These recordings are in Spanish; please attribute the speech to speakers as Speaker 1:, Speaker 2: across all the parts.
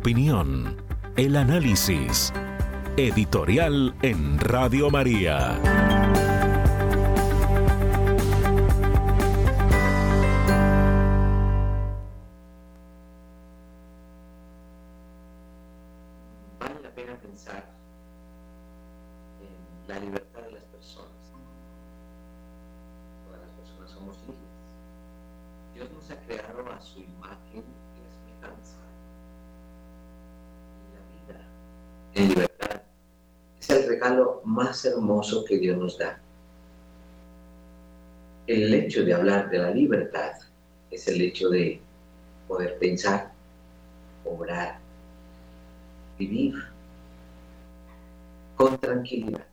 Speaker 1: opinión, el análisis Editorial en Radio María.
Speaker 2: Hermoso que Dios nos da. El hecho de hablar de la libertad es el hecho de poder pensar, obrar, vivir con tranquilidad,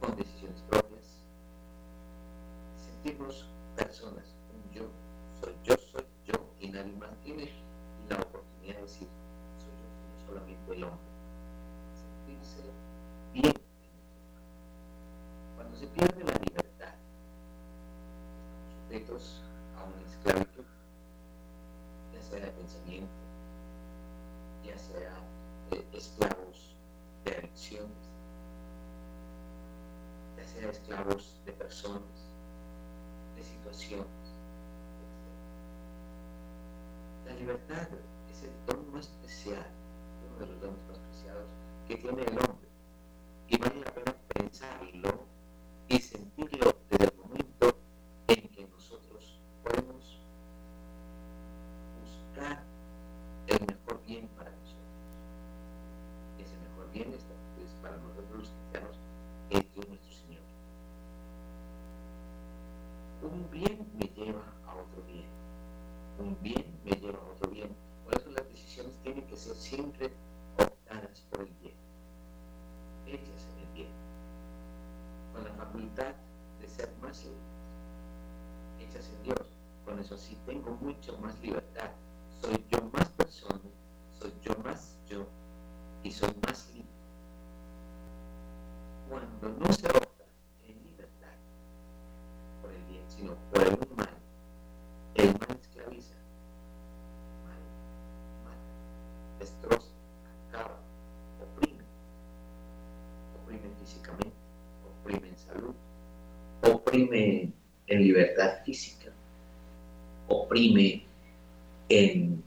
Speaker 2: con decisiones propias, sentirnos personas, un yo, soy yo, soy yo, y nadie más tiene la oportunidad de decir, soy yo, no solamente el hombre bien. Cuando se pierde la libertad, estamos sujetos a una esclavitud, ya sea de pensamiento, ya sea eh, esclavos de adicciones, ya sea esclavos de personas, de situaciones. La libertad es el don más especial, uno de los dones más preciados que tiene el hombre y vale la pena pensarlo y sentirlo desde el momento en que nosotros podemos buscar el mejor bien para nosotros. Ese mejor bien es para nosotros los cristianos, es Dios nuestro Señor. Un bien me lleva a otro bien. Un bien me lleva a otro bien. Por eso las decisiones tienen que ser siempre optadas por el bien hechas en el bien, con la facultad de ser más libres, hechas en Dios. Con eso sí tengo mucho más libertad. Soy yo más persona, soy yo más yo y soy más libre. Cuando no se opta en libertad por el bien, sino por el mal, el mal esclaviza, mal, mal, destroza físicamente, oprime en salud, oprime en libertad física, oprime en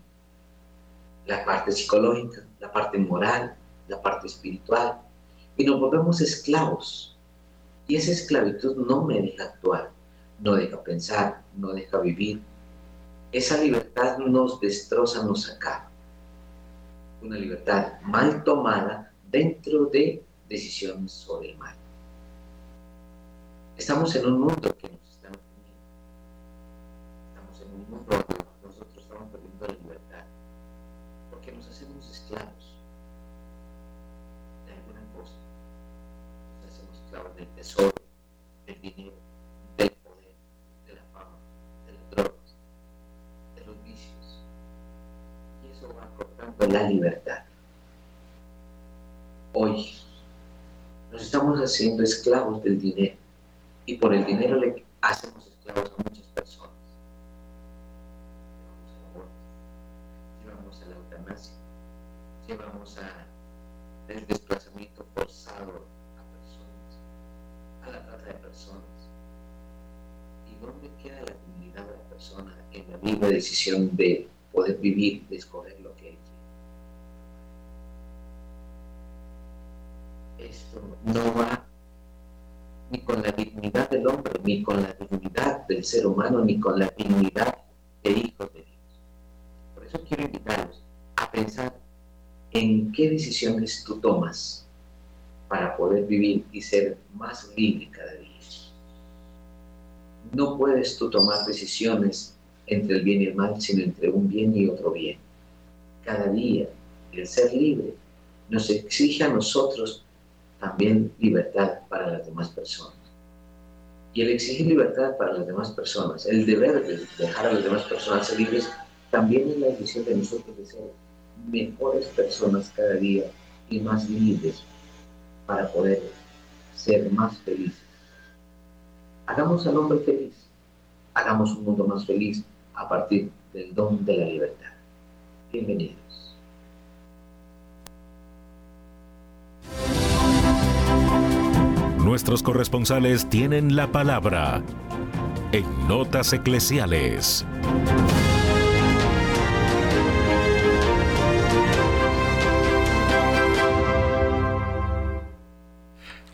Speaker 2: la parte psicológica, la parte moral, la parte espiritual, y nos volvemos esclavos. Y esa esclavitud no me deja actuar, no deja pensar, no deja vivir. Esa libertad nos destroza, nos acaba. Una libertad mal tomada dentro de decisiones sobre el mal. Estamos en un mundo que nos. Nosotros estamos perdiendo la libertad. Porque nos hacemos esclavos de alguna cosa. Nos hacemos esclavos del tesoro, del dinero, del poder, de la fama, de las drogas, de los vicios. Y eso va cortando la libertad. Hoy nos estamos haciendo esclavos del dinero y por el dinero le hacemos esclavos a muchas personas. Llevamos a la eutanasia, llevamos al desplazamiento forzado a personas, a la trata de personas. ¿Y dónde queda la dignidad de la persona en la libre decisión de poder vivir, de escoger lo que esto no va ni con la dignidad del hombre, ni con la dignidad del ser humano, ni con la dignidad de hijos de Dios. Por eso quiero invitarlos a pensar en qué decisiones tú tomas para poder vivir y ser más libre cada día. No puedes tú tomar decisiones entre el bien y el mal, sino entre un bien y otro bien. Cada día el ser libre nos exige a nosotros
Speaker 3: también libertad para las demás personas. Y el exigir libertad para las demás personas, el deber de dejar a las demás personas ser libres, también es la decisión de nosotros de ser mejores personas cada día y más libres para poder ser más felices. Hagamos al hombre feliz, hagamos un mundo más feliz a partir del don de la libertad. Bienvenidos.
Speaker 1: Nuestros corresponsales tienen la palabra en Notas Eclesiales.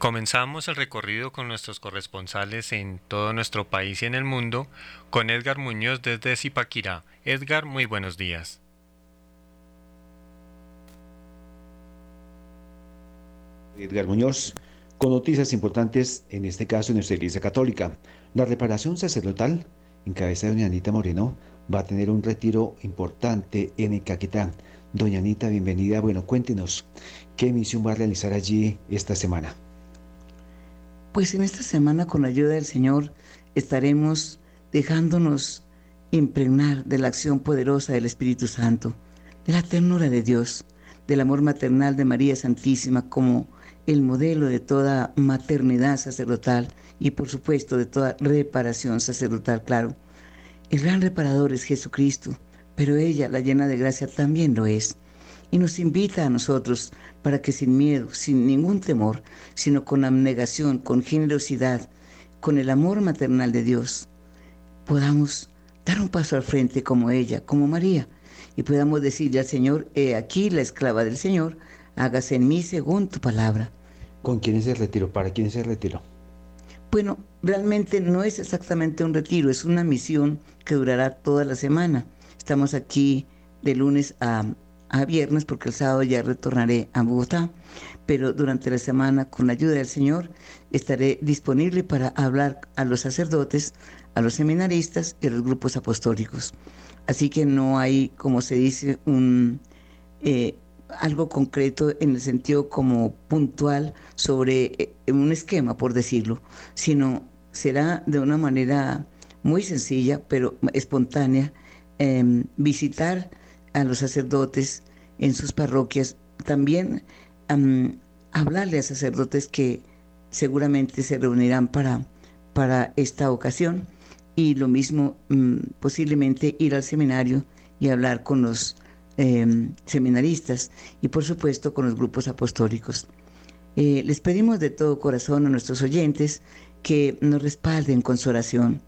Speaker 4: Comenzamos el recorrido con nuestros corresponsales en todo nuestro país y en el mundo, con Edgar Muñoz desde Zipaquirá. Edgar, muy buenos días.
Speaker 5: Edgar Muñoz, con noticias importantes, en este caso en nuestra Iglesia Católica. La reparación sacerdotal, en cabeza de doña Anita Moreno, va a tener un retiro importante en Caquetá. Doña Anita, bienvenida. Bueno, cuéntenos, ¿qué misión va a realizar allí esta semana?
Speaker 6: Pues en esta semana, con la ayuda del Señor, estaremos dejándonos impregnar de la acción poderosa del Espíritu Santo, de la ternura de Dios, del amor maternal de María Santísima como el modelo de toda maternidad sacerdotal y por supuesto de toda reparación sacerdotal, claro. El gran reparador es Jesucristo, pero ella, la llena de gracia, también lo es. Y nos invita a nosotros para que sin miedo, sin ningún temor, sino con abnegación, con generosidad, con el amor maternal de Dios, podamos dar un paso al frente como ella, como María, y podamos decirle al Señor, he aquí la esclava del Señor, hágase en mí según tu palabra.
Speaker 5: ¿Con quién es el retiro? ¿Para quién es el retiro?
Speaker 6: Bueno, realmente no es exactamente un retiro, es una misión que durará toda la semana. Estamos aquí de lunes a a viernes porque el sábado ya retornaré a Bogotá, pero durante la semana con la ayuda del Señor estaré disponible para hablar a los sacerdotes, a los seminaristas y a los grupos apostólicos. Así que no hay, como se dice, un, eh, algo concreto en el sentido como puntual sobre eh, un esquema, por decirlo, sino será de una manera muy sencilla, pero espontánea, em, visitar a los sacerdotes en sus parroquias, también hablarle a sacerdotes que seguramente se reunirán para, para esta ocasión y lo mismo mm, posiblemente ir al seminario y hablar con los em, seminaristas y por supuesto con los grupos apostólicos. Eh, les pedimos de todo corazón a nuestros oyentes que nos respalden con su oración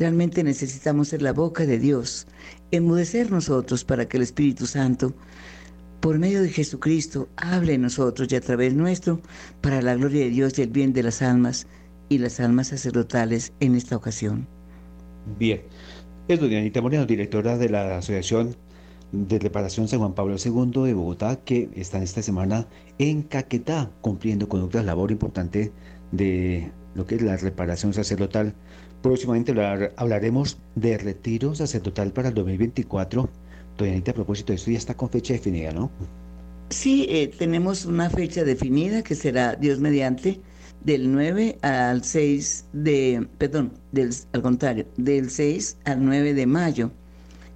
Speaker 6: Realmente necesitamos ser la boca de Dios, enmudecer nosotros para que el Espíritu Santo, por medio de Jesucristo, hable en nosotros y a través nuestro para la gloria de Dios y el bien de las almas y las almas sacerdotales en esta ocasión.
Speaker 5: Bien. Es doña Anita Moreno, directora de la Asociación de Reparación San Juan Pablo II de Bogotá, que está esta semana en Caquetá, cumpliendo con otra labor importante de lo que es la reparación sacerdotal Próximamente hablaremos de retiro sacerdotal para el 2024. Doña Anita, a propósito de esto, ya está con fecha definida, ¿no?
Speaker 6: Sí, eh, tenemos una fecha definida que será, Dios mediante, del 9 al 6 de, perdón, del, al contrario, del 6 al 9 de mayo.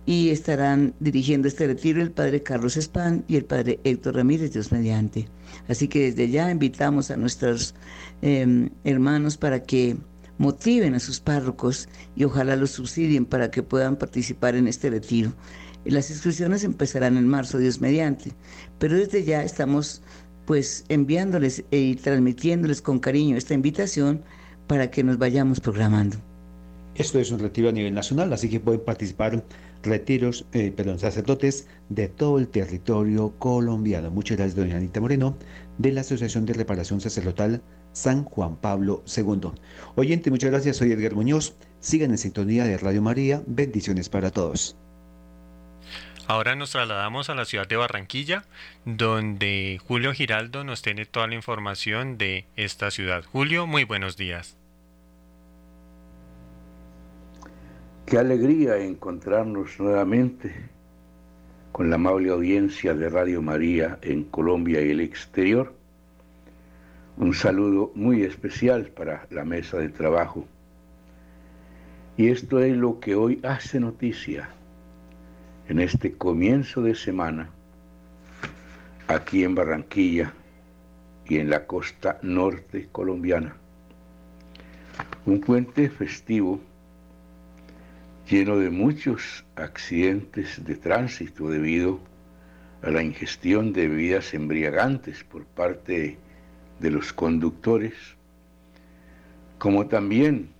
Speaker 6: Y estarán dirigiendo este retiro el padre Carlos Espán y el padre Héctor Ramírez, Dios mediante. Así que desde ya invitamos a nuestros em, hermanos para que motiven a sus párrocos y ojalá los subsidien para que puedan participar en este retiro. Las inscripciones empezarán en marzo, Dios mediante, pero desde ya estamos pues enviándoles y transmitiéndoles con cariño esta invitación para que nos vayamos programando.
Speaker 5: Esto es un retiro a nivel nacional, así que pueden participar retiros, eh, perdón, sacerdotes de todo el territorio colombiano. Muchas gracias, doña Anita Moreno, de la Asociación de Reparación Sacerdotal San Juan Pablo II. Oyente, muchas gracias. Soy Edgar Muñoz. Sigan en sintonía de Radio María. Bendiciones para todos.
Speaker 4: Ahora nos trasladamos a la ciudad de Barranquilla, donde Julio Giraldo nos tiene toda la información de esta ciudad. Julio, muy buenos días.
Speaker 7: Qué alegría encontrarnos nuevamente con la amable audiencia de Radio María en Colombia y el exterior Un saludo muy especial para la mesa de trabajo. Y esto es lo que hoy hace noticia en este comienzo de semana aquí en Barranquilla y en la costa norte colombiana. Un puente festivo lleno de muchos accidentes de tránsito debido a la ingestión de bebidas embriagantes por parte de los conductores, como también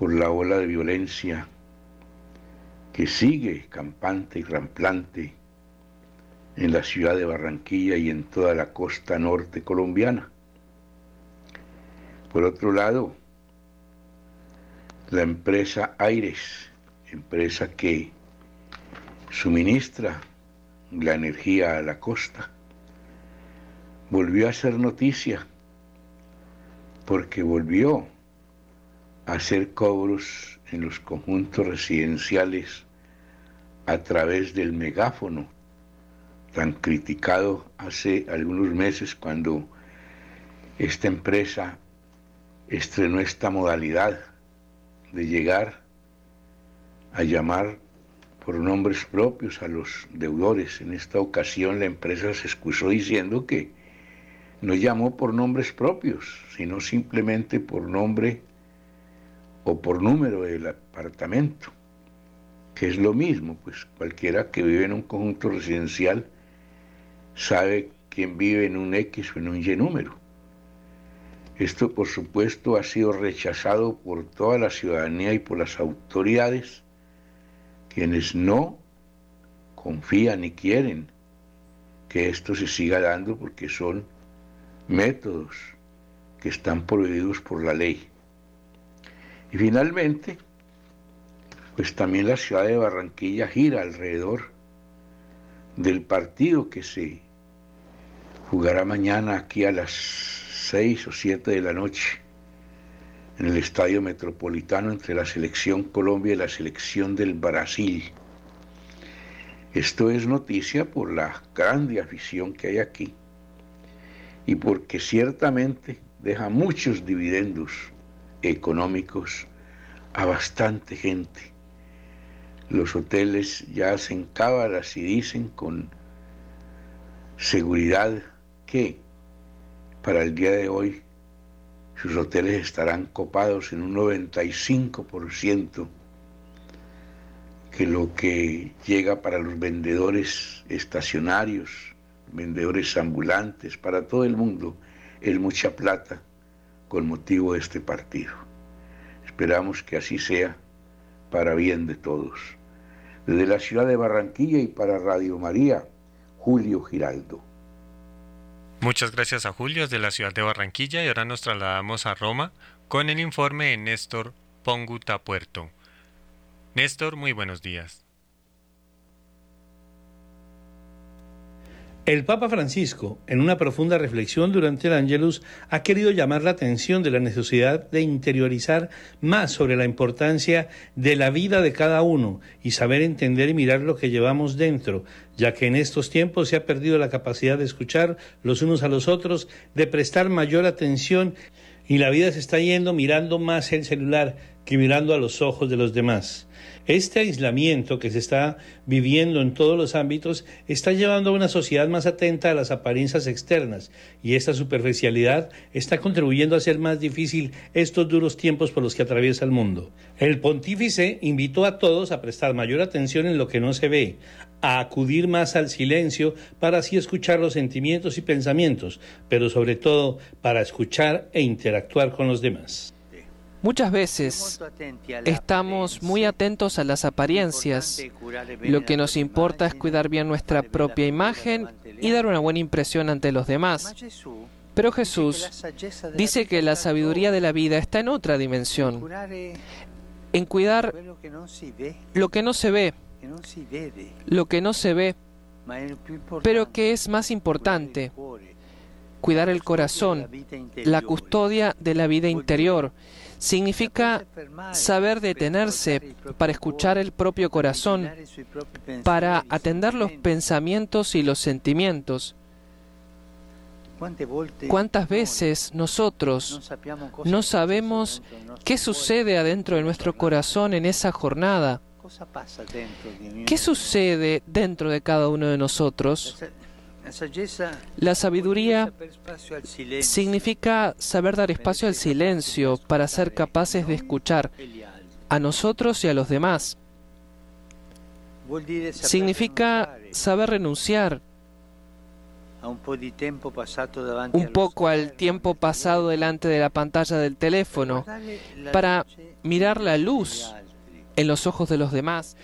Speaker 7: por la ola de violencia que sigue campante y ramplante en la ciudad de Barranquilla y en toda la costa norte colombiana. Por otro lado, la empresa Aires, empresa que suministra la energía a la costa, volvió a ser noticia porque volvió a hacer cobros en los conjuntos residenciales a través del megáfono tan criticado hace algunos meses cuando esta empresa estrenó esta modalidad de llegar a llamar por nombres propios a los deudores. En esta ocasión la empresa se excusó diciendo que no llamó por nombres propios, sino simplemente por nombre o por número del apartamento, que es lo mismo, pues cualquiera que vive en un conjunto residencial sabe quién vive en un X o en un Y número. Esto, por supuesto, ha sido rechazado por toda la ciudadanía y por las autoridades, quienes no confían ni quieren que esto se siga dando porque son métodos que están prohibidos por la ley. Y finalmente, pues también la ciudad de Barranquilla gira alrededor del partido que se jugará mañana aquí a las seis o siete de la noche en el Estadio Metropolitano entre la Selección Colombia y la Selección del Brasil. Esto es noticia por la grande afición que hay aquí y porque ciertamente deja muchos dividendos económicos a bastante gente. Los hoteles ya hacen cábalas y dicen con seguridad que para el día de hoy sus hoteles estarán copados en un 95%, que lo que llega para los vendedores estacionarios, vendedores ambulantes, para todo el mundo, es mucha plata con motivo de este partido. Esperamos que así sea para bien de todos. Desde la ciudad de Barranquilla y para Radio María, Julio Giraldo.
Speaker 4: Muchas gracias a Julio desde la ciudad de Barranquilla y ahora nos trasladamos a Roma con el informe de Néstor Ponguta Puerto. Néstor, muy buenos días.
Speaker 8: El Papa Francisco, en una profunda reflexión durante el Ángelus, ha querido llamar la atención de la necesidad de interiorizar más sobre la importancia de la vida de cada uno y saber entender y mirar lo que llevamos dentro, ya que en estos tiempos se ha perdido la capacidad de escuchar los unos a los otros, de prestar mayor atención y la vida se está yendo mirando más el celular que mirando a los ojos de los demás. Este aislamiento que se está viviendo en todos los ámbitos está llevando a una sociedad más atenta a las apariencias externas y esta superficialidad está contribuyendo a hacer más difícil estos duros tiempos por los que atraviesa el mundo. El pontífice invitó a todos a prestar mayor atención en lo que no se ve, a acudir más al silencio para así escuchar los sentimientos y pensamientos, pero sobre todo para escuchar e interactuar con los demás.
Speaker 9: Muchas veces estamos muy atentos a las apariencias. Lo que nos importa es cuidar bien nuestra propia imagen y dar una buena impresión ante los demás. Pero Jesús dice que la sabiduría de la vida está en otra dimensión, en cuidar lo que no se ve, lo que no se ve, pero que es más importante, cuidar el corazón, la custodia de la vida interior Significa saber detenerse para escuchar el propio corazón, para atender los pensamientos y los sentimientos. ¿Cuántas veces nosotros no sabemos qué sucede adentro de nuestro corazón en esa jornada? ¿Qué sucede dentro de cada uno de nosotros? La sabiduría significa saber dar espacio al silencio para ser capaces de escuchar a nosotros y a los demás. Significa saber renunciar un poco al tiempo pasado delante de la pantalla del teléfono para mirar la luz en los ojos de los demás.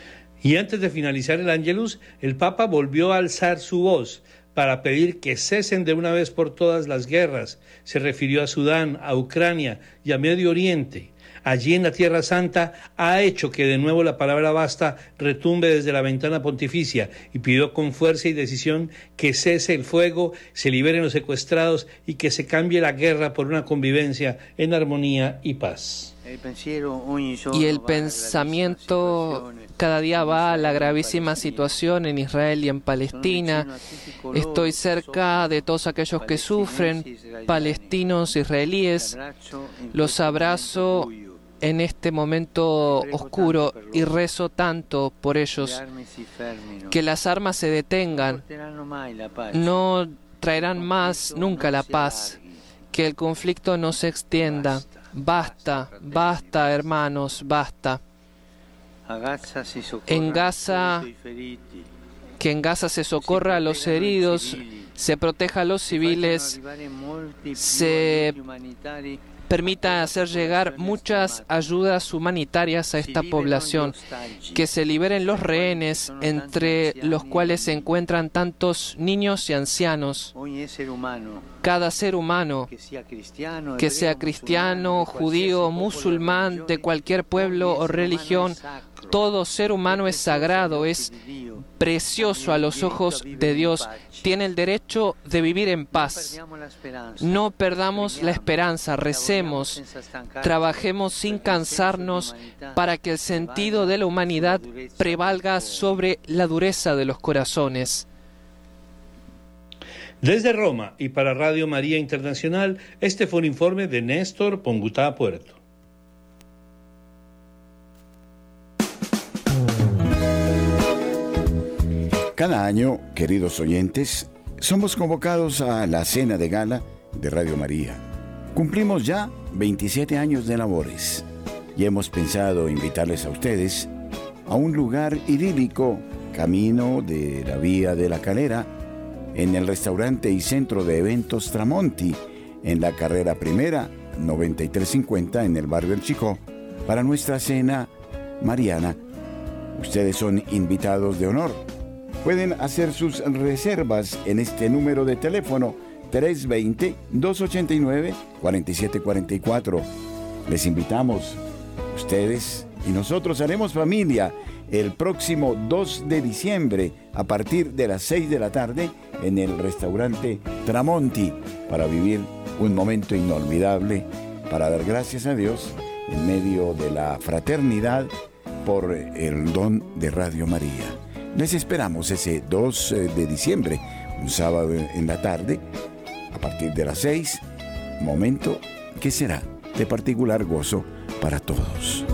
Speaker 8: Y antes de finalizar el Angelus, el Papa volvió a alzar su voz para pedir que cesen de una vez por todas las guerras. Se refirió a Sudán, a Ucrania y a Medio Oriente allí en la Tierra Santa, ha hecho que de nuevo la palabra basta retumbe desde la ventana pontificia y pidió con fuerza y decisión que cese el fuego, se liberen los secuestrados y que se cambie la guerra por una convivencia en armonía y paz.
Speaker 9: Y el pensamiento cada día va a la gravísima situación en Israel y en Palestina. Estoy cerca de todos aquellos que sufren, palestinos, israelíes. Los abrazo en este momento oscuro y rezo tanto por ellos, que las armas se detengan, no traerán más nunca la paz, que el conflicto no se extienda. Basta, basta hermanos, basta. En Gaza, que en Gaza se socorra a los heridos, se proteja a los civiles, se permita hacer llegar muchas ayudas humanitarias a esta población, que se liberen los rehenes entre los cuales se encuentran tantos niños y ancianos. Cada ser humano, que sea cristiano, judío, musulmán, de cualquier pueblo o religión, todo ser humano es sagrado, es precioso a los ojos de Dios, tiene el derecho de vivir en paz. No perdamos la esperanza, recemos, trabajemos sin cansarnos para que el sentido de la humanidad prevalga sobre la dureza de los corazones.
Speaker 8: Desde Roma y para Radio María Internacional, este fue un informe de Néstor Pongutá Puerto.
Speaker 10: Cada año, queridos oyentes, somos convocados a la cena de gala de Radio María. Cumplimos ya 27 años de labores y hemos pensado invitarles a ustedes a un lugar idílico, camino de la Vía de la Calera, en el restaurante y centro de eventos Tramonti, en la carrera primera 9350 en el barrio El Chico, para nuestra cena mariana. Ustedes son invitados de honor Pueden hacer sus reservas en este número de teléfono 320-289-4744. Les invitamos, ustedes y nosotros haremos familia el próximo 2 de diciembre a partir de las 6 de la tarde en el restaurante Tramonti para vivir un momento inolvidable, para dar gracias a Dios en medio de la fraternidad por el don de Radio María. Les esperamos ese 2 eh, de diciembre, un sábado en la tarde, a partir de las 6, momento que será de particular gozo para todos.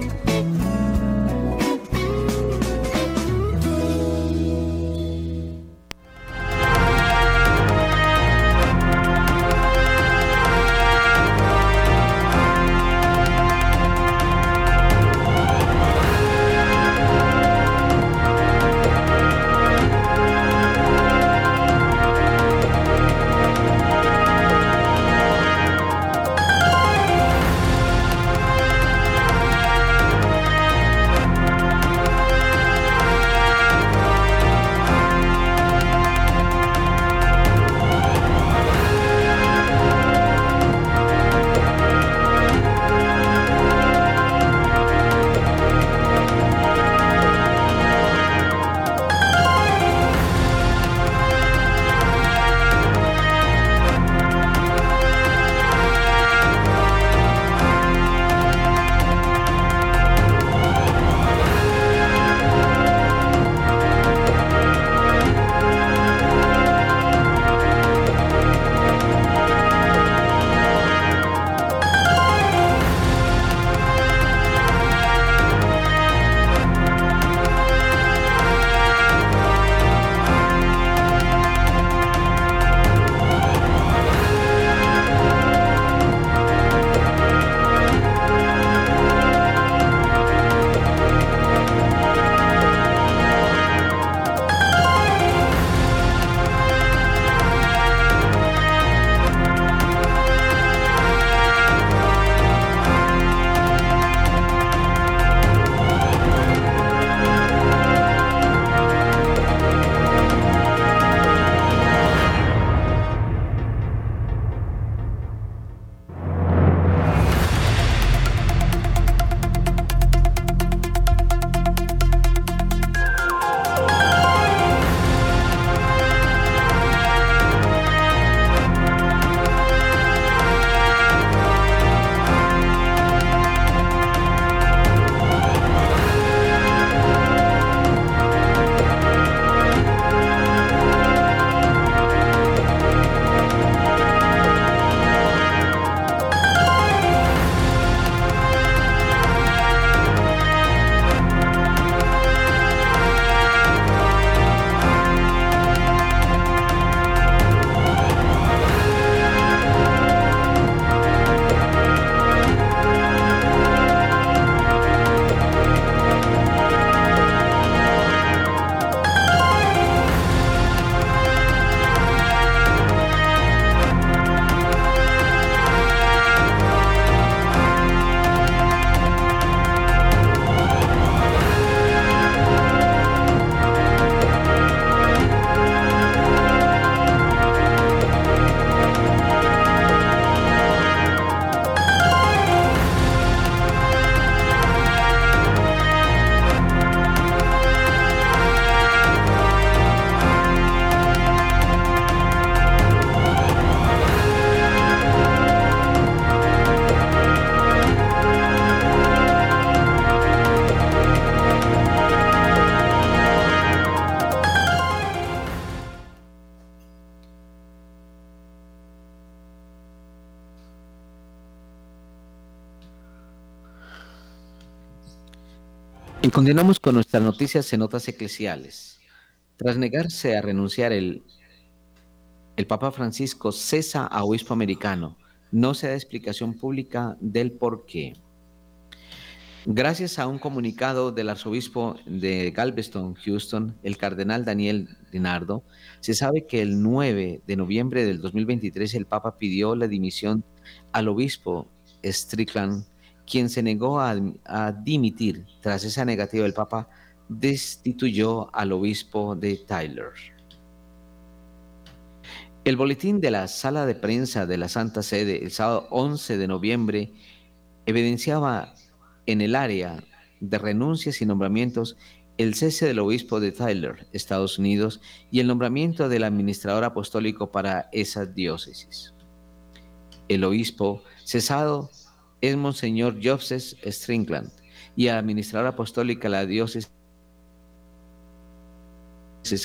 Speaker 2: Y continuamos con nuestras noticias en notas eclesiales. Tras negarse a renunciar el, Papa Francisco cesa a obispo americano. No se da explicación pública del por qué. Gracias a un comunicado del arzobispo de Galveston, Houston, el cardenal Daniel Dinardo, se sabe que el 9 de noviembre del 2023 el Papa pidió la dimisión al obispo Strickland quien se negó a, dimitir. Tras esa negativa, el Papa destituyó al obispo de Tyler. El boletín de la sala de prensa de la Santa Sede el sábado 11 de noviembre evidenciaba en el área de renuncias y nombramientos el cese del obispo de Tyler, Estados Unidos, y el nombramiento del administrador apostólico para esa diócesis. El obispo cesado es Monseñor Joseph Stringland y administrador apostólica la diócesis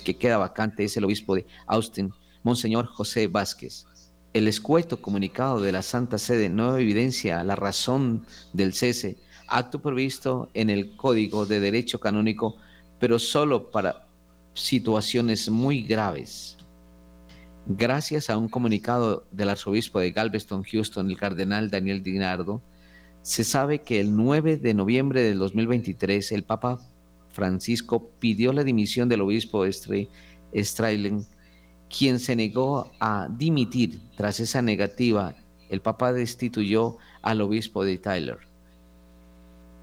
Speaker 2: que queda vacante es el obispo de Austin, Monseñor José Vázquez. El escueto comunicado de la Santa Sede no evidencia la razón del cese, acto previsto en el Código de Derecho Canónico, pero solo para situaciones muy graves. Gracias a un comunicado del arzobispo de Galveston, Houston, el cardenal Daniel Dinardo, se sabe que el 9 de noviembre del 2023 el Papa Francisco pidió la dimisión del obispo Strailen, quien se negó a dimitir. Tras esa negativa, el Papa destituyó al obispo de Tyler.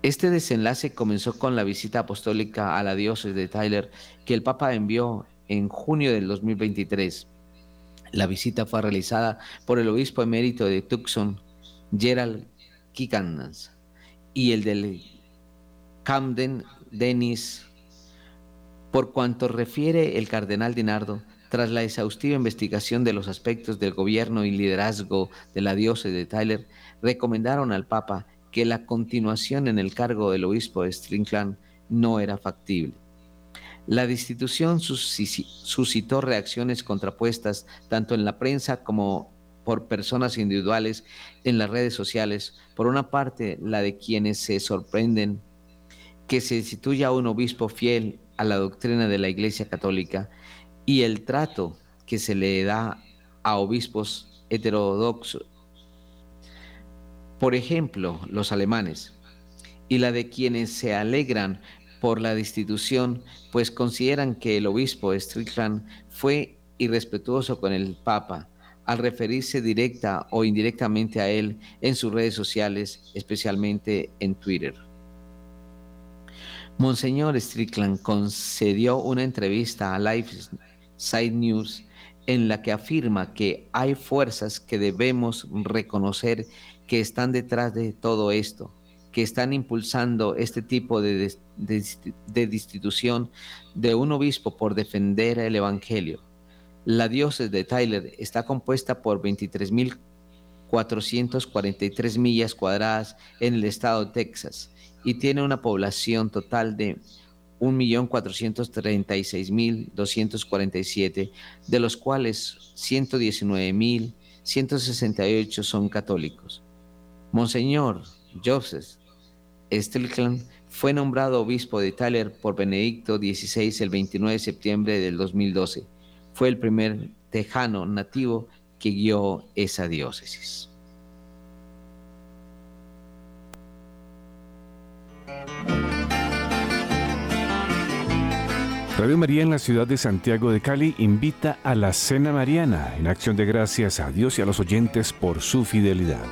Speaker 2: Este desenlace comenzó con la visita apostólica a la diócesis de Tyler que el Papa envió en junio del 2023. La visita fue realizada por el obispo emérito de Tucson, Gerald Y el del Camden, Denis. Por cuanto refiere el cardenal Dinardo, tras la exhaustiva investigación de los aspectos del gobierno y liderazgo de la diócesis de Tyler, recomendaron al Papa que la continuación en el cargo del obispo de Strickland no era factible. La destitución suscitó reacciones contrapuestas tanto en la prensa como por personas individuales en las redes sociales. Por una parte, la de quienes se sorprenden que se destituya a un obispo fiel a la doctrina de la Iglesia Católica y el trato que se le da a obispos heterodoxos, por ejemplo, los alemanes, y la de quienes se alegran por la destitución, pues consideran que el obispo Strickland fue irrespetuoso con el Papa al referirse directa o indirectamente a él en sus redes sociales, especialmente en Twitter. Monseñor Strickland concedió una entrevista a Life Side News en la que afirma que hay fuerzas que debemos reconocer que están detrás de todo esto, que están impulsando este tipo de, de, destitución de un obispo por defender el Evangelio. La diócesis de Tyler está compuesta por 23.443 millas cuadradas en el estado de Texas y tiene una población total de 1.436.247, de los cuales 119.168 son católicos. Monseñor Joseph Strickland fue nombrado obispo de Tyler por Benedicto XVI el 29 de septiembre del 2012. Fue el primer tejano nativo que guió esa diócesis.
Speaker 11: Radio María en la ciudad de Santiago de Cali invita a la Cena Mariana en acción de gracias a Dios y a los oyentes por su fidelidad.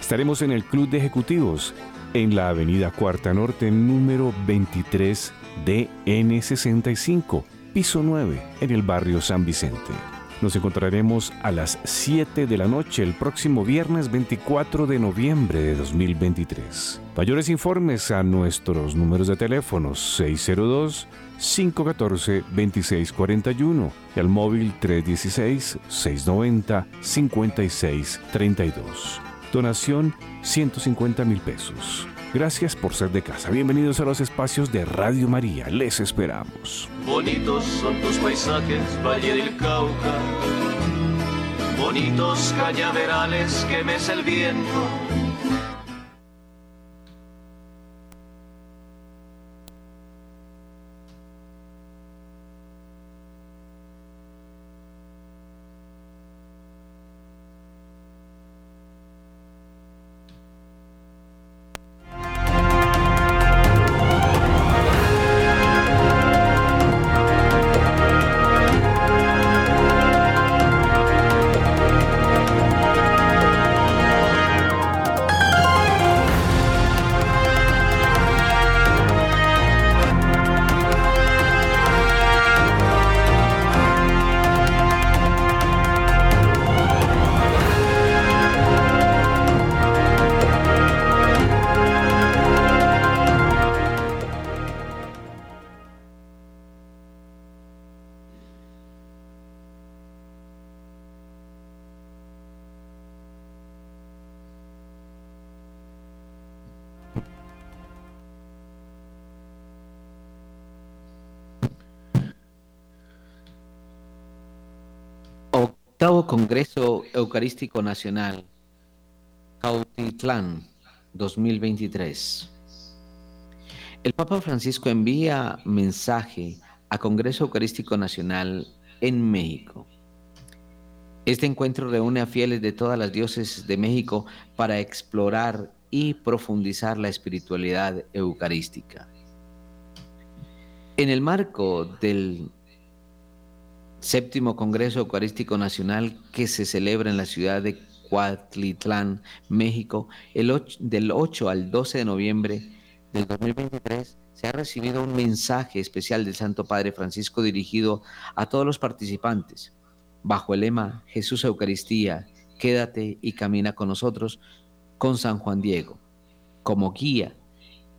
Speaker 11: Estaremos en el Club de Ejecutivos en la Avenida Cuarta Norte, número 23 DN65, piso 9, en el barrio San Vicente. Nos encontraremos a las 7 de la noche el próximo viernes 24 de noviembre de 2023. Mayores informes a nuestros números de teléfono 602-514-2641 y al móvil 316-690-5632. Donación 150 mil pesos. Gracias por ser de casa. Bienvenidos a los espacios de Radio María. Les esperamos.
Speaker 12: Bonitos son tus paisajes, Valle del Cauca. Bonitos cañaverales que mece el viento
Speaker 2: Congreso Eucarístico Nacional, Cautitlán, 2023. El Papa Francisco envía mensaje a Congreso Eucarístico Nacional en México. Este encuentro reúne a fieles de todas las diócesis de México para explorar y profundizar la espiritualidad eucarística. En el marco del séptimo Congreso Eucarístico Nacional que se celebra en la ciudad de Cuatlitlán, México, el del 8 al 12 de noviembre del 2023, se ha recibido un mensaje especial del Santo Padre Francisco dirigido a todos los participantes, bajo el lema Jesús Eucaristía, quédate y camina con nosotros, con San Juan Diego. Como guía,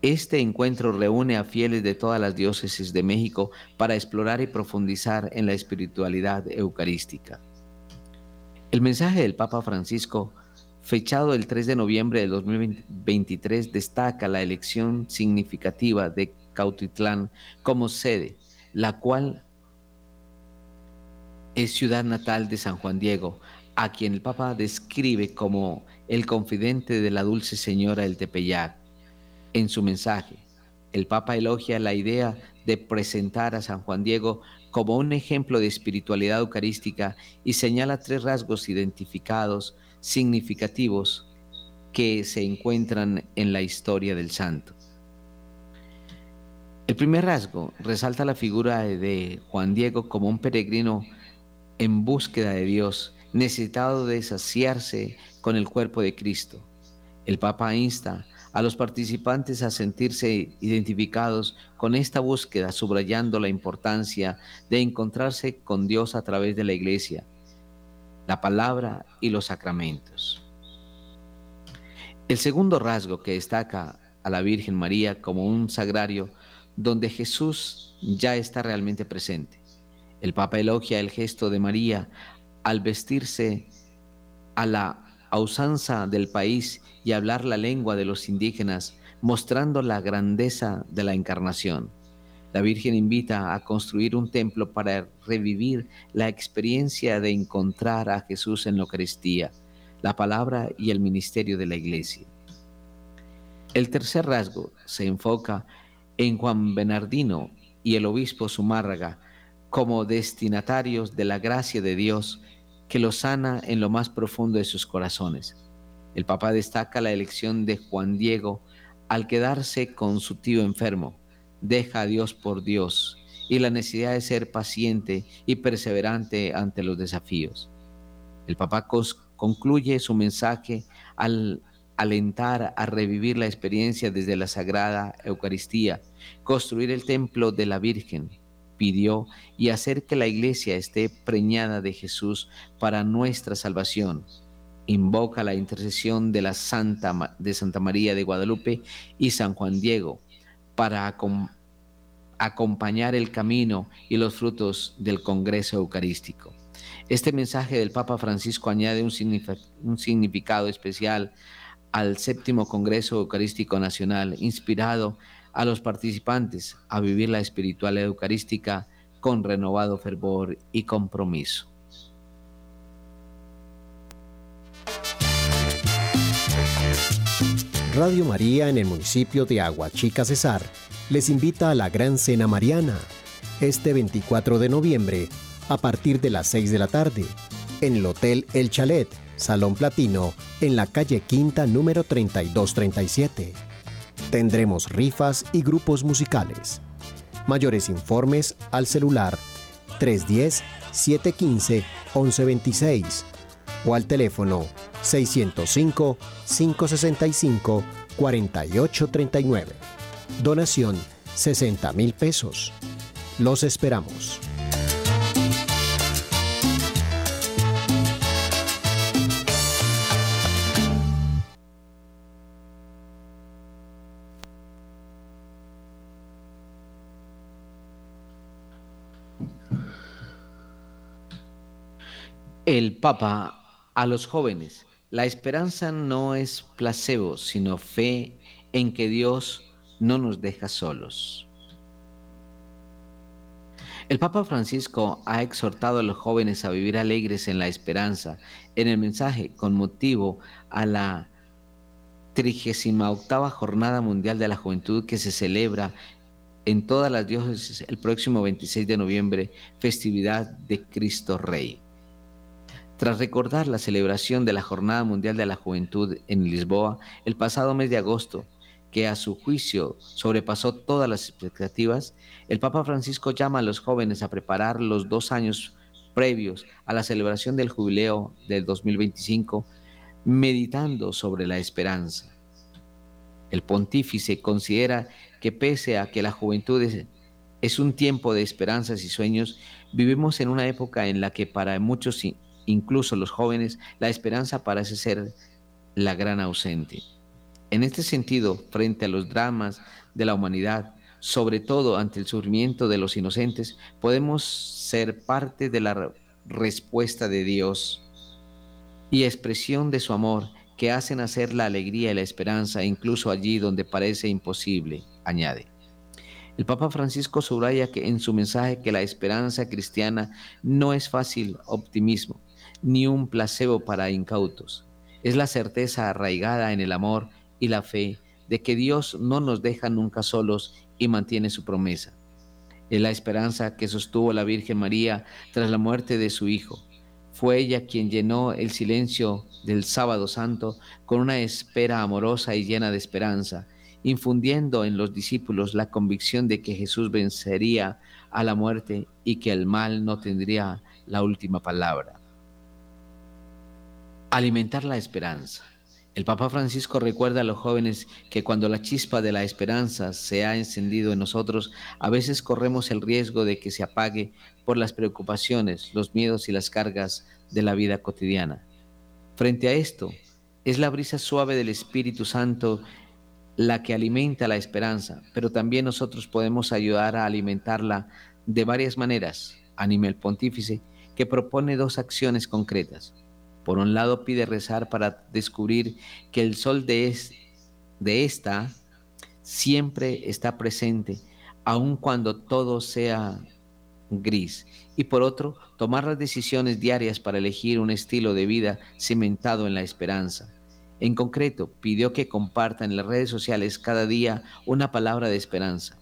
Speaker 2: este encuentro reúne a fieles de todas las diócesis de México para explorar y profundizar en la espiritualidad eucarística. El mensaje del Papa Francisco, fechado el 3 de noviembre de 2023, destaca la elección significativa de Cautitlán como sede, la cual es ciudad natal de San Juan Diego, a quien el Papa describe como el confidente de la dulce señora del Tepeyac. En su mensaje, el Papa elogia la idea de presentar a San Juan Diego como un ejemplo de espiritualidad eucarística y señala tres rasgos identificados significativos que se encuentran en la historia del santo. El primer rasgo resalta la figura de Juan Diego como un peregrino en búsqueda de Dios, necesitado de saciarse con el cuerpo de Cristo. El Papa insta a los participantes a sentirse identificados con esta búsqueda, subrayando la importancia de encontrarse con Dios a través de la iglesia, la palabra y los sacramentos. El segundo rasgo que destaca a la Virgen María como un sagrario donde Jesús ya está realmente presente. El Papa elogia el gesto de María al vestirse a la a usanza del país y hablar la lengua de los indígenas, mostrando la grandeza de la encarnación. La Virgen invita a construir un templo para revivir la experiencia de encontrar a Jesús en la Eucaristía, la palabra y el ministerio de la Iglesia. El tercer rasgo se enfoca en Juan Bernardino y el obispo Zumárraga como destinatarios de la gracia de Dios que lo sana en lo más profundo de sus corazones. El Papa destaca la elección de Juan Diego al quedarse con su tío enfermo. Deja a Dios por Dios y la necesidad de ser paciente y perseverante ante los desafíos. El Papa concluye su mensaje al alentar a revivir la experiencia desde la Sagrada Eucaristía, construir el templo de la Virgen, pidió y hacer que la iglesia esté preñada de Jesús para nuestra salvación. Invoca la intercesión de la Santa de Santa María de Guadalupe y San Juan Diego para acompañar el camino y los frutos del Congreso Eucarístico. Este mensaje del Papa Francisco añade un, significado especial al séptimo Congreso Eucarístico Nacional, inspirado a los participantes a vivir la espiritual eucarística con renovado fervor y compromiso.
Speaker 13: Radio María en el municipio de Aguachica Cesar les invita a la Gran Cena Mariana este 24 de noviembre a partir de las 6 de la tarde en el Hotel El Chalet, Salón Platino, en la calle Quinta número 3237 Tendremos rifas y grupos musicales. Mayores informes al celular 310-715-1126 o al teléfono 605-565-4839. Donación 60 mil pesos. Los esperamos.
Speaker 2: El Papa a los jóvenes, la esperanza no es placebo, sino fe en que Dios no nos deja solos. El Papa Francisco ha exhortado a los jóvenes a vivir alegres en la esperanza en el mensaje con motivo a la 38 Jornada Mundial de la Juventud que se celebra en todas las diócesis el próximo 26 de noviembre, festividad de Cristo Rey. Tras recordar la celebración de la Jornada Mundial de la Juventud en Lisboa el pasado mes de agosto, que a su juicio sobrepasó todas las expectativas, el Papa Francisco llama a los jóvenes a preparar los dos años previos a la celebración del jubileo del 2025, meditando sobre la esperanza. El pontífice considera que pese a que la juventud es, un tiempo de esperanzas y sueños, vivimos en una época en la que para muchos incluso los jóvenes, la esperanza parece ser la gran ausente. En este sentido, frente a los dramas de la humanidad, sobre todo ante el sufrimiento de los inocentes, podemos ser parte de la respuesta de Dios y expresión de su amor que hacen hacer la alegría y la esperanza incluso allí donde parece imposible, añade. El Papa Francisco subraya que en su mensaje que la esperanza cristiana no es fácil optimismo, ni un placebo para incautos. Es la certeza arraigada en el amor y la fe de que Dios no nos deja nunca solos y mantiene su promesa. Es la esperanza que sostuvo la Virgen María tras la muerte de su Hijo. Fue ella quien llenó el silencio del sábado santo con una espera amorosa y llena de esperanza, infundiendo en los discípulos la convicción de que Jesús vencería a la muerte y que el mal no tendría la última palabra. Alimentar la esperanza. El Papa Francisco recuerda a los jóvenes que cuando la chispa de la esperanza se ha encendido en nosotros, a veces corremos el riesgo de que se apague por las preocupaciones, los miedos y las cargas de la vida cotidiana. Frente a esto, es la brisa suave del Espíritu Santo la que alimenta la esperanza, pero también nosotros podemos ayudar a alimentarla de varias maneras, anima el pontífice, que propone dos acciones concretas. Por un lado pide rezar para descubrir que el sol de, de esta siempre está presente, aun cuando todo sea gris. Y por otro, tomar las decisiones diarias para elegir un estilo de vida cimentado en la esperanza. En concreto, pidió que compartan en las redes sociales cada día una palabra de esperanza.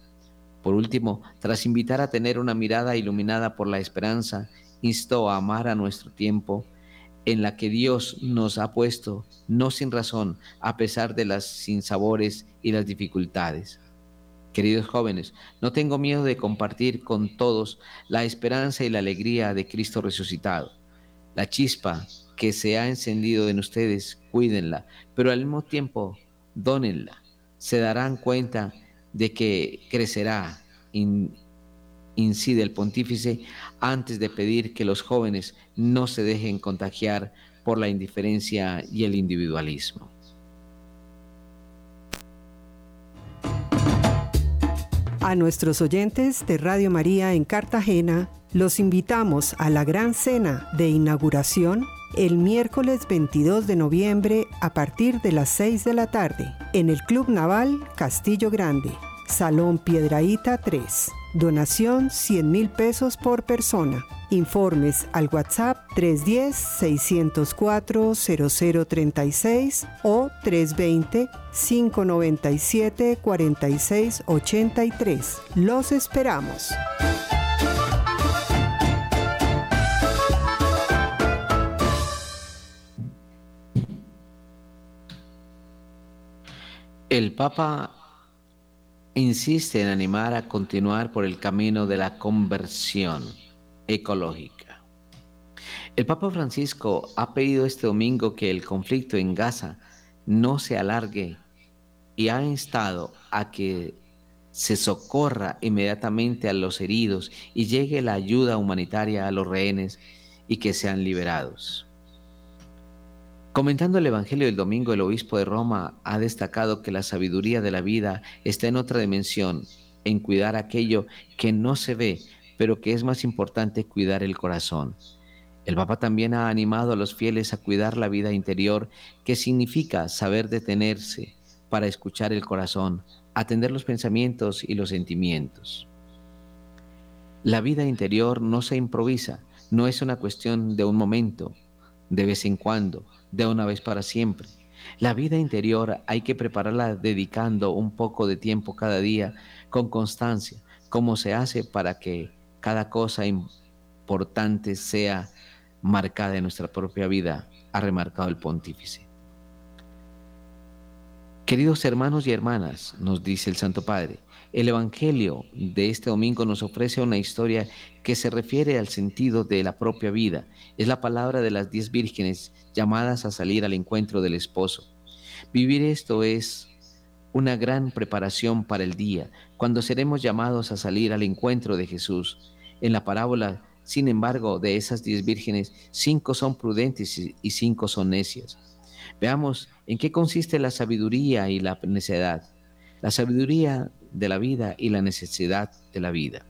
Speaker 2: Por último, tras invitar a tener una mirada iluminada por la esperanza, instó a amar a nuestro tiempo en la que Dios nos ha puesto, no sin razón, a pesar de las sinsabores y las dificultades. Queridos jóvenes, no tengo miedo de compartir con todos la esperanza y la alegría de Cristo resucitado. La chispa que se ha encendido en ustedes, cuídenla, pero al mismo tiempo, dónenla. Se darán cuenta de que crecerá, incide el pontífice antes de pedir que los jóvenes no se dejen contagiar por la indiferencia y el individualismo.
Speaker 14: A nuestros oyentes de Radio María en Cartagena, los invitamos a la gran cena de inauguración el miércoles 22 de noviembre a partir de las 6 de la tarde en el Club Naval Castillo Grande, Salón Piedraíta 3. Donación 100 mil pesos por persona. Informes al WhatsApp 310-604-0036 o 320-597-4683. Los esperamos.
Speaker 2: El Papa insiste en animar a continuar por el camino de la conversión ecológica. El Papa Francisco ha pedido este domingo que el conflicto en Gaza no se alargue y ha instado a que se socorra inmediatamente a los heridos y llegue la ayuda humanitaria a los rehenes y que sean liberados. Comentando el Evangelio del domingo, el obispo de Roma ha destacado que la sabiduría de la vida está en otra dimensión, en cuidar aquello que no se ve, pero que es más importante cuidar el corazón. El Papa también ha animado a los fieles a cuidar la vida interior, que significa saber detenerse para escuchar el corazón, atender los pensamientos y los sentimientos. La vida interior no se improvisa, no es una cuestión de un momento, de vez en cuando, de una vez para siempre. La vida interior hay que prepararla dedicando un poco de tiempo cada día con constancia, como se hace para que cada cosa importante sea marcada en nuestra propia vida, ha remarcado el pontífice. Queridos hermanos y hermanas, nos dice el Santo Padre, el Evangelio de este domingo nos ofrece una historia que se refiere al sentido de la propia vida. Es la palabra de las diez vírgenes llamadas a salir al encuentro del esposo. Vivir esto es una gran preparación para el día, cuando seremos llamados a salir al encuentro de Jesús. En la parábola, sin embargo, de esas diez vírgenes, cinco son prudentes y cinco son necias. Veamos en qué consiste la sabiduría y la necedad. La sabiduría de la vida y la necesidad de la vida.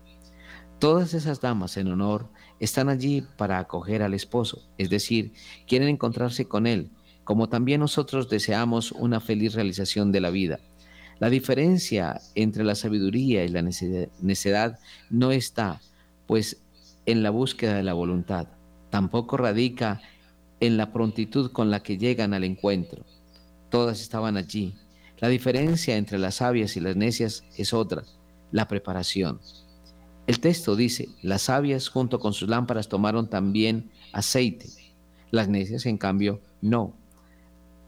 Speaker 2: Todas esas damas en honor están allí para acoger al esposo, es decir, quieren encontrarse con él, como también nosotros deseamos una feliz realización de la vida. La diferencia entre la sabiduría y la necedad no está, pues, en la búsqueda de la voluntad, tampoco radica en la prontitud con la que llegan al encuentro. Todas estaban allí. La diferencia entre las sabias y las necias es otra, la preparación. El texto dice, las sabias junto con sus lámparas tomaron también aceite, las necias en cambio no.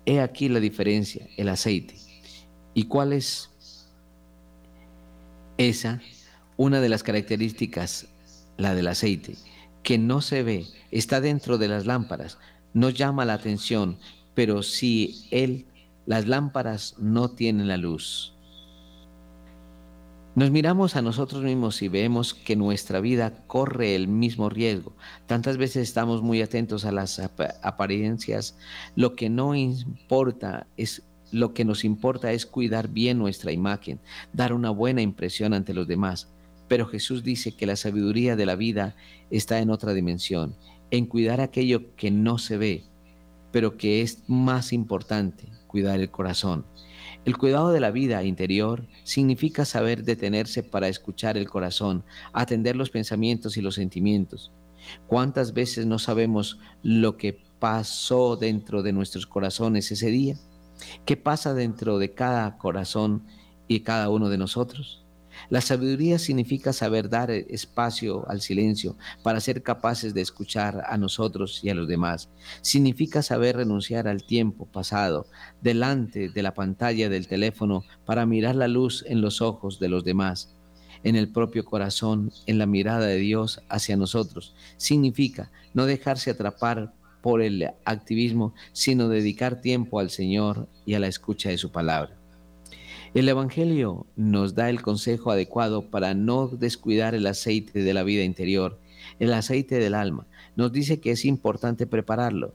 Speaker 2: He aquí la diferencia, el aceite. ¿Y cuál es esa? Una de las características, la del aceite, que no se ve, está dentro de las lámparas, nos llama la atención, pero si él, las lámparas no tienen la luz. Nos miramos a nosotros mismos y vemos que nuestra vida corre el mismo riesgo. Tantas veces estamos muy atentos a las apariencias. Lo que no importa es lo que nos importa es cuidar bien nuestra imagen, dar una buena impresión ante los demás. Pero Jesús dice que la sabiduría de la vida está en otra dimensión en cuidar aquello que no se ve, pero que es más importante, cuidar el corazón. El cuidado de la vida interior significa saber detenerse para escuchar el corazón, atender los pensamientos y los sentimientos. ¿Cuántas veces no sabemos lo que pasó dentro de nuestros corazones ese día? ¿Qué pasa dentro de cada corazón y cada uno de nosotros? La sabiduría significa saber dar espacio al silencio para ser capaces de escuchar a nosotros y a los demás. Significa saber renunciar al tiempo pasado delante de la pantalla del teléfono para mirar la luz en los ojos de los demás, en el propio corazón, en la mirada de Dios hacia nosotros. Significa no dejarse atrapar por el activismo, sino dedicar tiempo al Señor y a la escucha de su palabra. El Evangelio nos da el consejo adecuado para no descuidar el aceite de la vida interior, el aceite del alma. Nos dice que es importante prepararlo.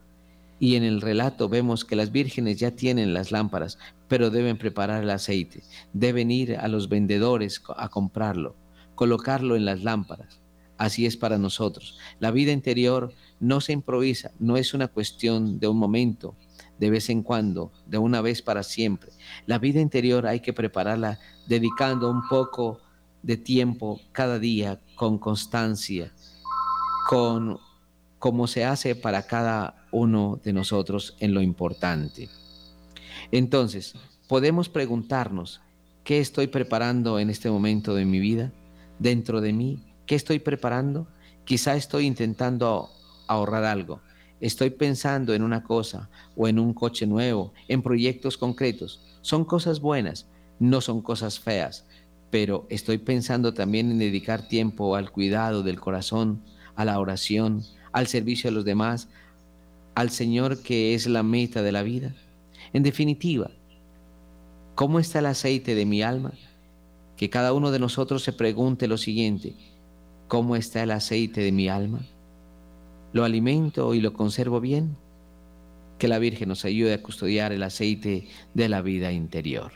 Speaker 2: Y en el relato vemos que las vírgenes ya tienen las lámparas, pero deben preparar el aceite, deben ir a los vendedores a comprarlo, colocarlo en las lámparas. Así es para nosotros. La vida interior no se improvisa, no es una cuestión de un momento, de vez en cuando, de una vez para siempre. La vida interior hay que prepararla dedicando un poco de tiempo cada día con constancia, con como se hace para cada uno de nosotros en lo importante. Entonces, podemos preguntarnos, ¿qué estoy preparando en este momento de mi vida? Dentro de mí, ¿qué estoy preparando? Quizá estoy intentando ahorrar algo, Estoy pensando en una cosa o en un coche nuevo, en proyectos concretos. Son cosas buenas, no son cosas feas, pero estoy pensando también en dedicar tiempo al cuidado del corazón, a la oración, al servicio a los demás, al Señor que es la meta de la vida. En definitiva, ¿cómo está el aceite de mi alma? Que cada uno de nosotros se pregunte lo siguiente, ¿cómo está el aceite de mi alma? Lo alimento y lo conservo bien. Que la Virgen nos ayude a custodiar el aceite de la vida interior.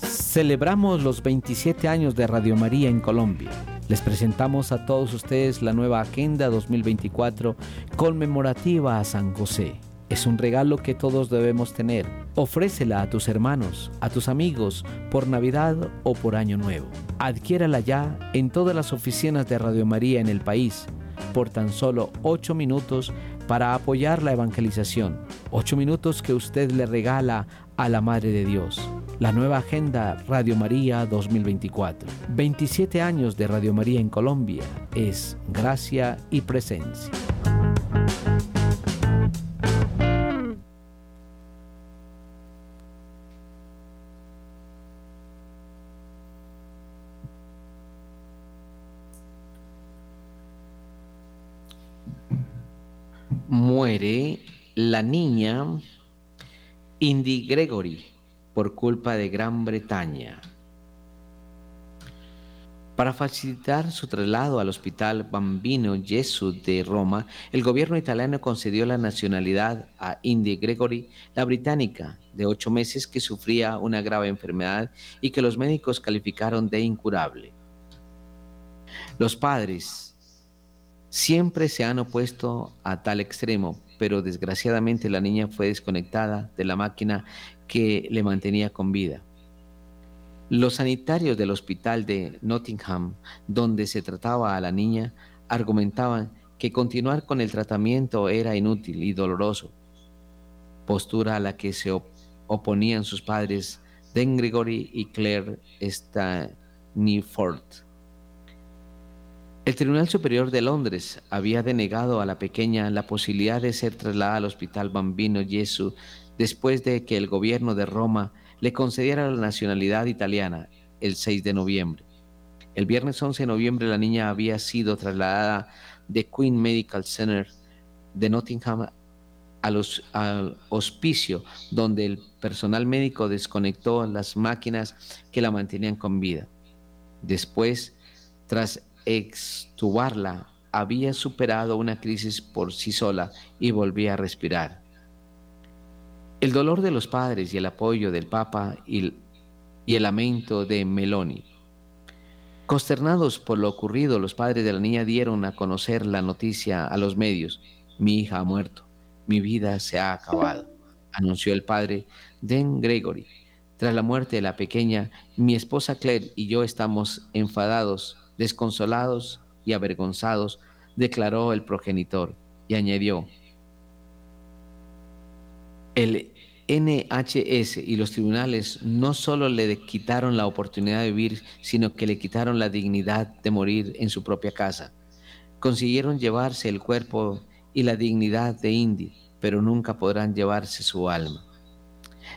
Speaker 2: Celebramos los 27 años de Radio María en Colombia. Les presentamos a todos ustedes la nueva Agenda 2024 conmemorativa a San José. Es un regalo que todos debemos tener Ofrécela a tus hermanos, a tus amigos, por Navidad o por Año Nuevo. Adquiérala ya en todas las oficinas de Radio María en el país por tan solo 8 minutos para apoyar la evangelización. 8 minutos que usted le regala a la Madre de Dios. La nueva agenda Radio María 2024. 27 años de Radio María en Colombia es gracia y presencia. Muere la niña Indy Gregory por culpa de Gran Bretaña. Para facilitar su traslado al Hospital Bambino Gesù de Roma, el gobierno italiano concedió la nacionalidad a Indy Gregory, la británica, de ocho meses que sufría una grave enfermedad y que los médicos calificaron de incurable. Los padres siempre se han opuesto a tal extremo, pero desgraciadamente la niña fue desconectada de la máquina que le mantenía con vida. Los sanitarios del hospital de Nottingham, donde se trataba a la niña, argumentaban que continuar con el tratamiento era inútil y doloroso, postura a la que se oponían sus padres Den Gregory y Claire Staniford. El Tribunal Superior de Londres había denegado a la pequeña la posibilidad de ser trasladada al Hospital Bambino Gesù después de que el gobierno de Roma le concediera la nacionalidad italiana el 6 de noviembre. El viernes 11 de noviembre la niña había sido trasladada de Queen Medical Center de Nottingham al hospicio donde el personal médico desconectó las máquinas que la mantenían con vida. Después, tras extubarla, había superado una crisis por sí sola y volvía a respirar. El dolor de los padres y el apoyo del Papa y el, lamento de Meloni. Consternados por lo ocurrido, los padres de la niña dieron a conocer la noticia a los medios. Mi hija ha muerto, mi vida se ha acabado, anunció el padre Den Gregory. Tras la muerte de la pequeña, mi esposa Claire y yo estamos enfadados Desconsolados y avergonzados, declaró el progenitor y añadió, el NHS y los tribunales no solo le quitaron la oportunidad de vivir, sino que le quitaron la dignidad de morir en su propia casa. Consiguieron llevarse el cuerpo y la dignidad de Indy, pero nunca podrán llevarse su alma.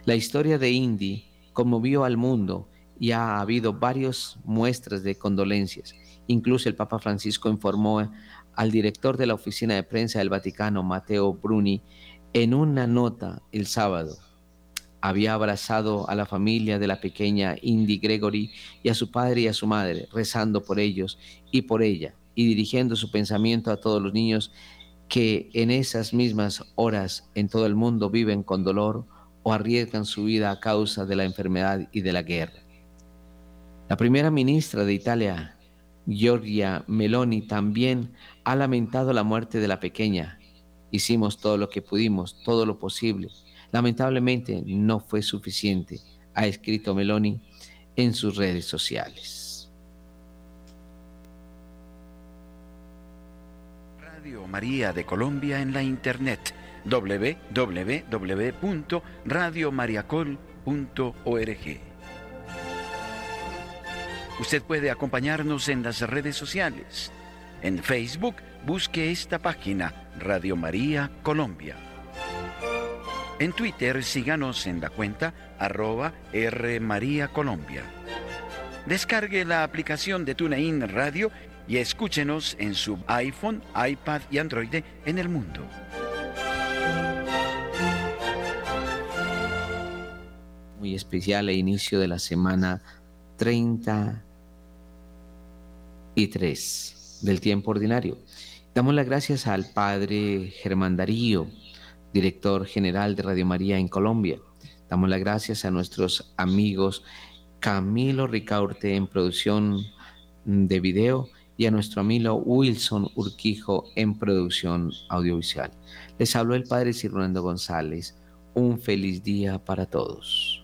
Speaker 2: La historia de Indy conmovió al mundo y ha habido varias muestras de condolencias. Incluso el Papa Francisco informó al director de la oficina de prensa del Vaticano, Matteo Bruni, en una nota el sábado. Había abrazado a la familia de la pequeña Indy Gregory y a su padre y a su madre, rezando por ellos y por ella, y dirigiendo su pensamiento a todos los niños que en esas mismas horas en todo el mundo viven con dolor o arriesgan su vida a causa de la enfermedad y de la guerra. La primera ministra de Italia, Giorgia Meloni, también ha lamentado la muerte de la pequeña. Hicimos todo lo que pudimos, todo lo posible. Lamentablemente no fue suficiente, ha escrito Meloni en sus redes sociales.
Speaker 15: Radio María de Colombia en la internet www.radiomariacol.org Usted puede acompañarnos en las redes sociales. En Facebook, busque esta página, Radio María Colombia. En Twitter, síganos en la cuenta arroba Colombia. Descargue la aplicación de TuneIn Radio y escúchenos en su iPhone, iPad y Android en el mundo.
Speaker 2: Muy especial el inicio de la semana 30 y 3 del tiempo ordinario. Damos las gracias al Padre Germán Darío, director general de Radio María en Colombia. Damos las gracias a nuestros amigos Camilo Ricaurte en producción de video y a nuestro amigo Wilson Urquijo en producción audiovisual. Les habló el Padre Cirlando González. Un feliz día para todos.